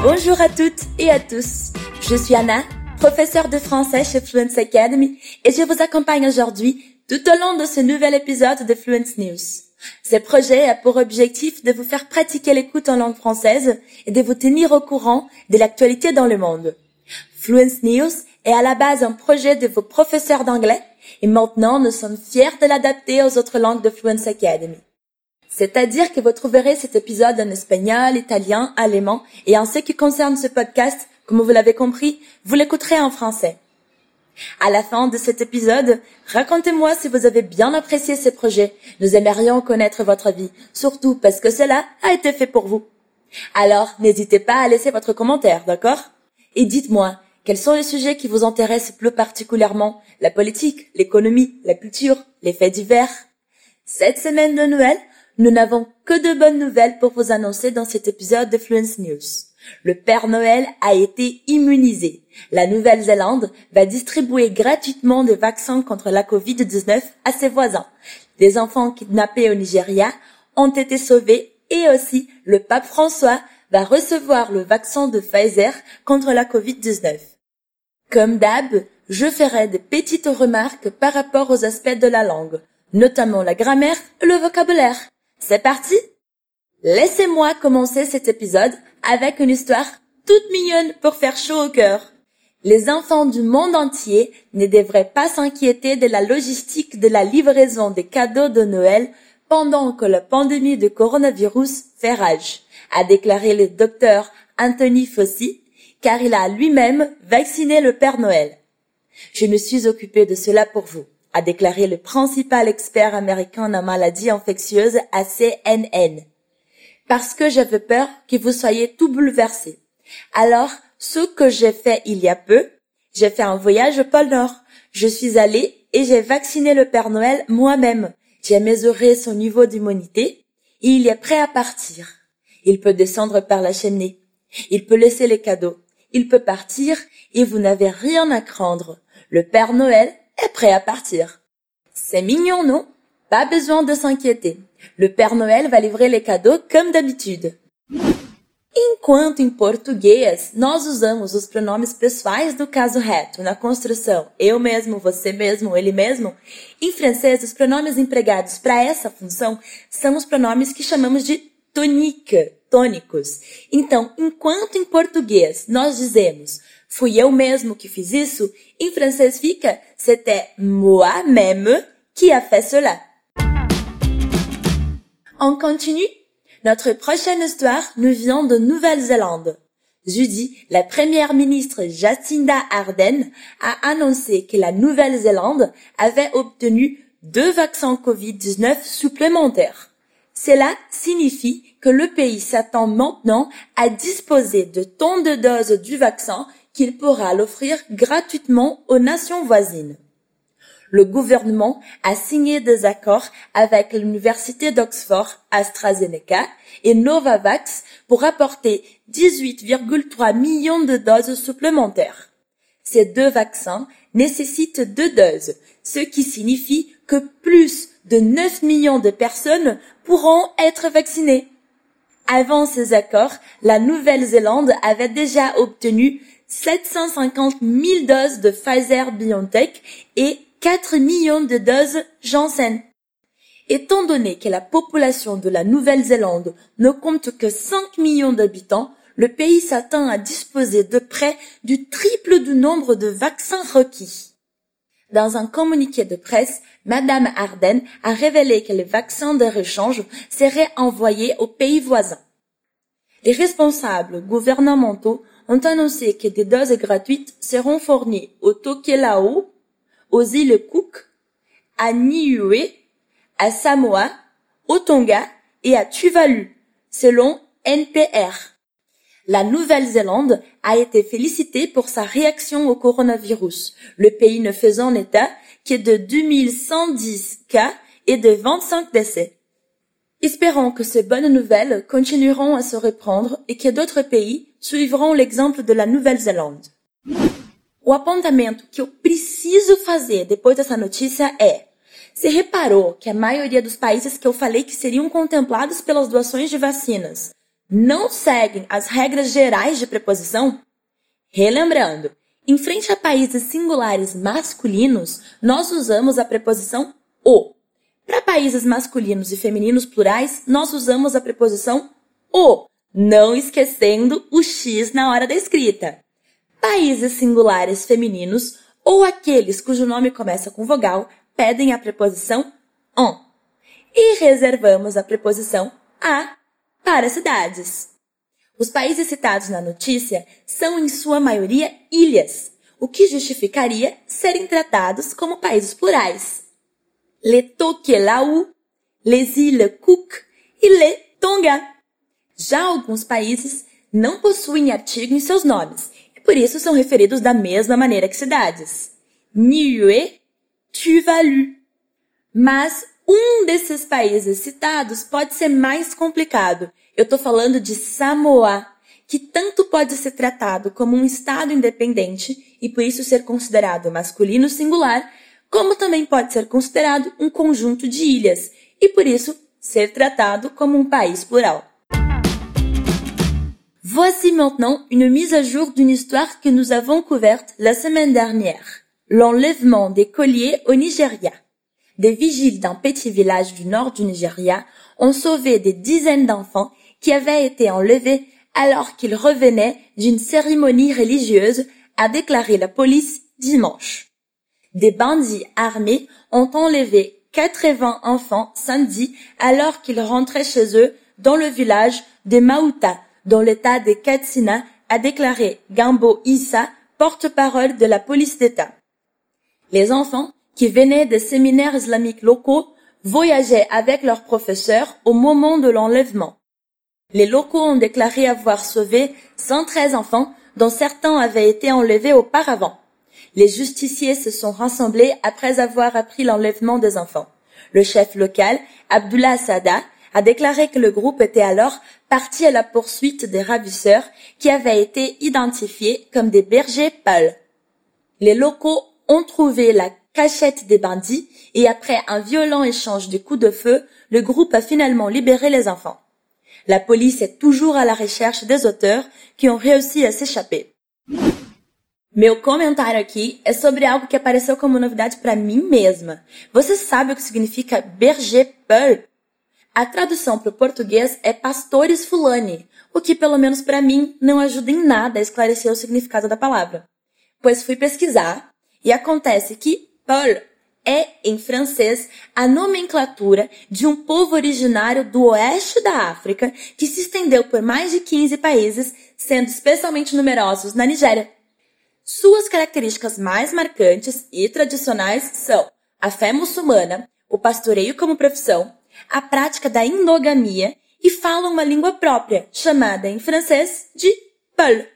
Bonjour à toutes et à tous. Je suis Anna, professeure de français chez Fluence Academy et je vous accompagne aujourd'hui tout au long de ce nouvel épisode de Fluence News. Ce projet a pour objectif de vous faire pratiquer l'écoute en langue française et de vous tenir au courant de l'actualité dans le monde. Fluence News est à la base un projet de vos professeurs d'anglais et maintenant nous sommes fiers de l'adapter aux autres langues de Fluence Academy. C'est-à-dire que vous trouverez cet épisode en espagnol, italien, allemand et en ce qui concerne ce podcast, comme vous l'avez compris, vous l'écouterez en français. À la fin de cet épisode, racontez-moi si vous avez bien apprécié ce projet. Nous aimerions connaître votre avis, surtout parce que cela a été fait pour vous. Alors, n'hésitez pas à laisser votre commentaire, d'accord? Et dites-moi, quels sont les sujets qui vous intéressent plus particulièrement? La politique, l'économie, la culture, les faits divers? Cette semaine de Noël, nous n'avons que de bonnes nouvelles pour vous annoncer dans cet épisode de Fluence News. Le Père Noël a été immunisé. La Nouvelle-Zélande va distribuer gratuitement des vaccins contre la Covid-19 à ses voisins. Des enfants kidnappés au Nigeria ont été sauvés et aussi le pape François va recevoir le vaccin de Pfizer contre la Covid-19. Comme d'hab, je ferai des petites remarques par rapport aux aspects de la langue, notamment la grammaire et le vocabulaire. C'est parti Laissez-moi commencer cet épisode avec une histoire toute mignonne pour faire chaud au cœur. Les enfants du monde entier ne devraient pas s'inquiéter de la logistique de la livraison des cadeaux de Noël pendant que la pandémie de coronavirus fait rage, a déclaré le docteur Anthony Fauci, car il a lui-même vacciné le Père Noël. Je me suis occupé de cela pour vous a déclaré le principal expert américain en maladies infectieuses à CNN. Parce que j'avais peur que vous soyez tout bouleversé. Alors, ce que j'ai fait il y a peu, j'ai fait un voyage au pôle Nord. Je suis allé et j'ai vacciné le Père Noël moi-même. J'ai mesuré son niveau d'immunité et il est prêt à partir. Il peut descendre par la cheminée. Il peut laisser les cadeaux. Il peut partir et vous n'avez rien à craindre. Le Père Noël est prêt à partir. C'est mignon, non Pas besoin de s'inquiéter. Le Père Noël va livrer les cadeaux comme d'habitude. Enquanto em português nós usamos os pronomes pessoais do caso reto na construção eu mesmo, você mesmo, ele mesmo, em francês os pronomes empregados para essa função são os pronomes que chamamos de tonique, tônicos. Então, enquanto em português nós dizemos fui eu mesmo que fiz isso, em francês fica c'était moi-même qui a fait cela. On continue. Notre prochaine histoire nous vient de Nouvelle-Zélande. Jeudi, la première ministre Jacinda Ardern a annoncé que la Nouvelle-Zélande avait obtenu deux vaccins Covid-19 supplémentaires. Cela signifie que le pays s'attend maintenant à disposer de tant de doses du vaccin qu'il pourra l'offrir gratuitement aux nations voisines. Le gouvernement a signé des accords avec l'université d'Oxford, AstraZeneca et Novavax pour apporter 18,3 millions de doses supplémentaires. Ces deux vaccins nécessitent deux doses, ce qui signifie que plus de 9 millions de personnes pourront être vaccinées. Avant ces accords, la Nouvelle-Zélande avait déjà obtenu 750 000 doses de Pfizer BioNTech et 4 millions de doses Janssen. Étant donné que la population de la Nouvelle-Zélande ne compte que 5 millions d'habitants, le pays s'attend à disposer de près du triple du nombre de vaccins requis. Dans un communiqué de presse, Madame Arden a révélé que les vaccins de rechange seraient envoyés aux pays voisins. Les responsables gouvernementaux ont annoncé que des doses gratuites seront fournies au Tokelau, aux îles Cook, à Niue, à Samoa, au Tonga et à Tuvalu, selon NPR. La Nouvelle-Zélande a été félicitée pour sa réaction au coronavirus, le pays ne faisant état que de 2110 cas et de 25 décès. Espérons que ces bonnes nouvelles continueront à se répandre et que d'autres pays suivront l'exemple de la Nouvelle-Zélande. O apontamento que eu preciso fazer depois dessa notícia é: você reparou que a maioria dos países que eu falei que seriam contemplados pelas doações de vacinas não seguem as regras gerais de preposição? Relembrando, em frente a países singulares masculinos, nós usamos a preposição o. Para países masculinos e femininos plurais, nós usamos a preposição o, não esquecendo o x na hora da escrita. Países singulares femininos ou aqueles cujo nome começa com vogal pedem a preposição on. E reservamos a preposição a para cidades. Os países citados na notícia são, em sua maioria, ilhas, o que justificaria serem tratados como países plurais. Le Tokelau, les îles Cook e Le Tonga. Já alguns países não possuem artigo em seus nomes e por isso são referidos da mesma maneira que cidades. Niue, Tuvalu. Mas um desses países citados pode ser mais complicado. Eu estou falando de Samoa, que tanto pode ser tratado como um estado independente e por isso ser considerado masculino singular, como também pode ser considerado um conjunto de ilhas e por isso ser tratado como um país plural. Voici maintenant une mise à jour d'une histoire que nous avons couverte la semaine dernière. L'enlèvement des colliers au Nigeria. Des vigiles d'un petit village du nord du Nigeria ont sauvé des dizaines d'enfants qui avaient été enlevés alors qu'ils revenaient d'une cérémonie religieuse, a déclaré la police dimanche. Des bandits armés ont enlevé 80 enfants samedi alors qu'ils rentraient chez eux dans le village de Maouta, dans l'état de Katsina, a déclaré Gambo Issa, porte-parole de la police d'État. Les enfants, qui venaient des séminaires islamiques locaux, voyageaient avec leurs professeurs au moment de l'enlèvement. Les locaux ont déclaré avoir sauvé 113 enfants, dont certains avaient été enlevés auparavant. Les justiciers se sont rassemblés après avoir appris l'enlèvement des enfants. Le chef local, Abdullah Sada, a déclaré que le groupe était alors parti à la poursuite des ravisseurs qui avaient été identifiés comme des bergers pâles. Les locaux ont trouvé la cachette des bandits et après un violent échange de coups de feu, le groupe a finalement libéré les enfants. La police est toujours à la recherche des auteurs qui ont réussi à s'échapper. Meu comentário aqui é sobre algo que apareceu como novidade para mim mesma. Você sabe o que significa berger peul? A tradução para o português é pastores fulani, o que pelo menos para mim não ajuda em nada a esclarecer o significado da palavra. Pois fui pesquisar e acontece que Paul é, em francês, a nomenclatura de um povo originário do oeste da África que se estendeu por mais de 15 países, sendo especialmente numerosos na Nigéria. Suas características mais marcantes e tradicionais são a fé muçulmana, o pastoreio como profissão, a prática da endogamia e falam uma língua própria, chamada em francês de Paul.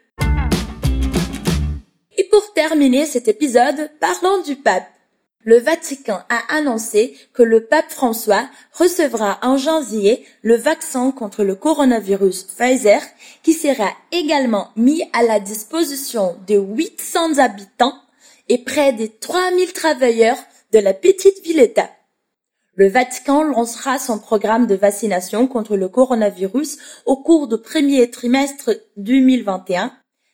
Et pour terminer cet épisode, parlons du pape. Le Vatican a annoncé que le pape François recevra en janvier le vaccin contre le coronavirus Pfizer qui sera également mis à la disposition de 800 habitants et près de 3000 travailleurs de la petite ville-État. Le Vatican lancera son programme de vaccination contre le coronavirus au cours du premier trimestre 2021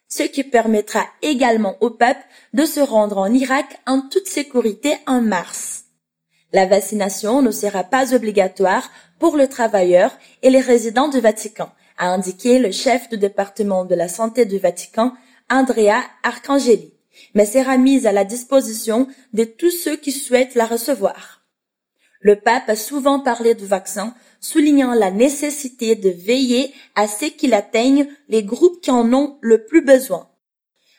ce qui permettra également au pape de se rendre en Irak en toute sécurité en mars. La vaccination ne sera pas obligatoire pour le travailleur et les résidents du Vatican, a indiqué le chef du département de la santé du Vatican, Andrea Arcangeli, mais sera mise à la disposition de tous ceux qui souhaitent la recevoir. Le pape a souvent parlé du vaccin soulignant la nécessité de veiller à ce qu'il atteigne les groupes qui en ont le plus besoin.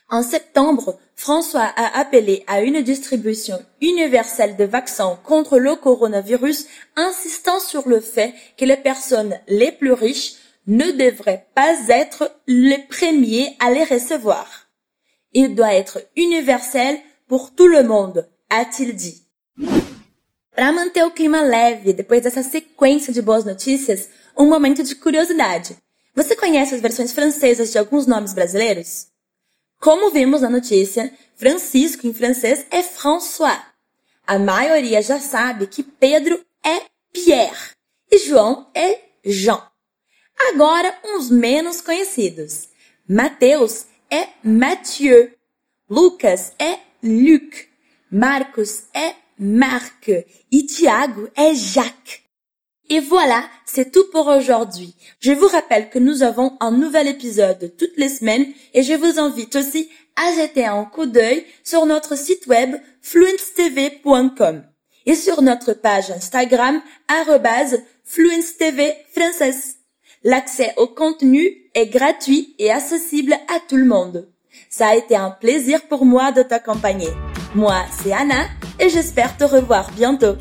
En septembre, François a appelé à une distribution universelle de vaccins contre le coronavirus, insistant sur le fait que les personnes les plus riches ne devraient pas être les premiers à les recevoir. Il doit être universel pour tout le monde, a-t-il dit. Para manter o clima leve depois dessa sequência de boas notícias, um momento de curiosidade. Você conhece as versões francesas de alguns nomes brasileiros? Como vimos na notícia, Francisco em francês é François. A maioria já sabe que Pedro é Pierre e João é Jean. Agora, uns menos conhecidos. Mateus é Mathieu. Lucas é Luc. Marcos est Marc. Et Thiago est Jacques. Et voilà, c'est tout pour aujourd'hui. Je vous rappelle que nous avons un nouvel épisode toutes les semaines et je vous invite aussi à jeter un coup d'œil sur notre site web fluencetv.com et sur notre page Instagram fluencetv L'accès au contenu est gratuit et accessible à tout le monde. Ça a été un plaisir pour moi de t'accompagner. Moi, c'est Anna et j'espère te revoir bientôt.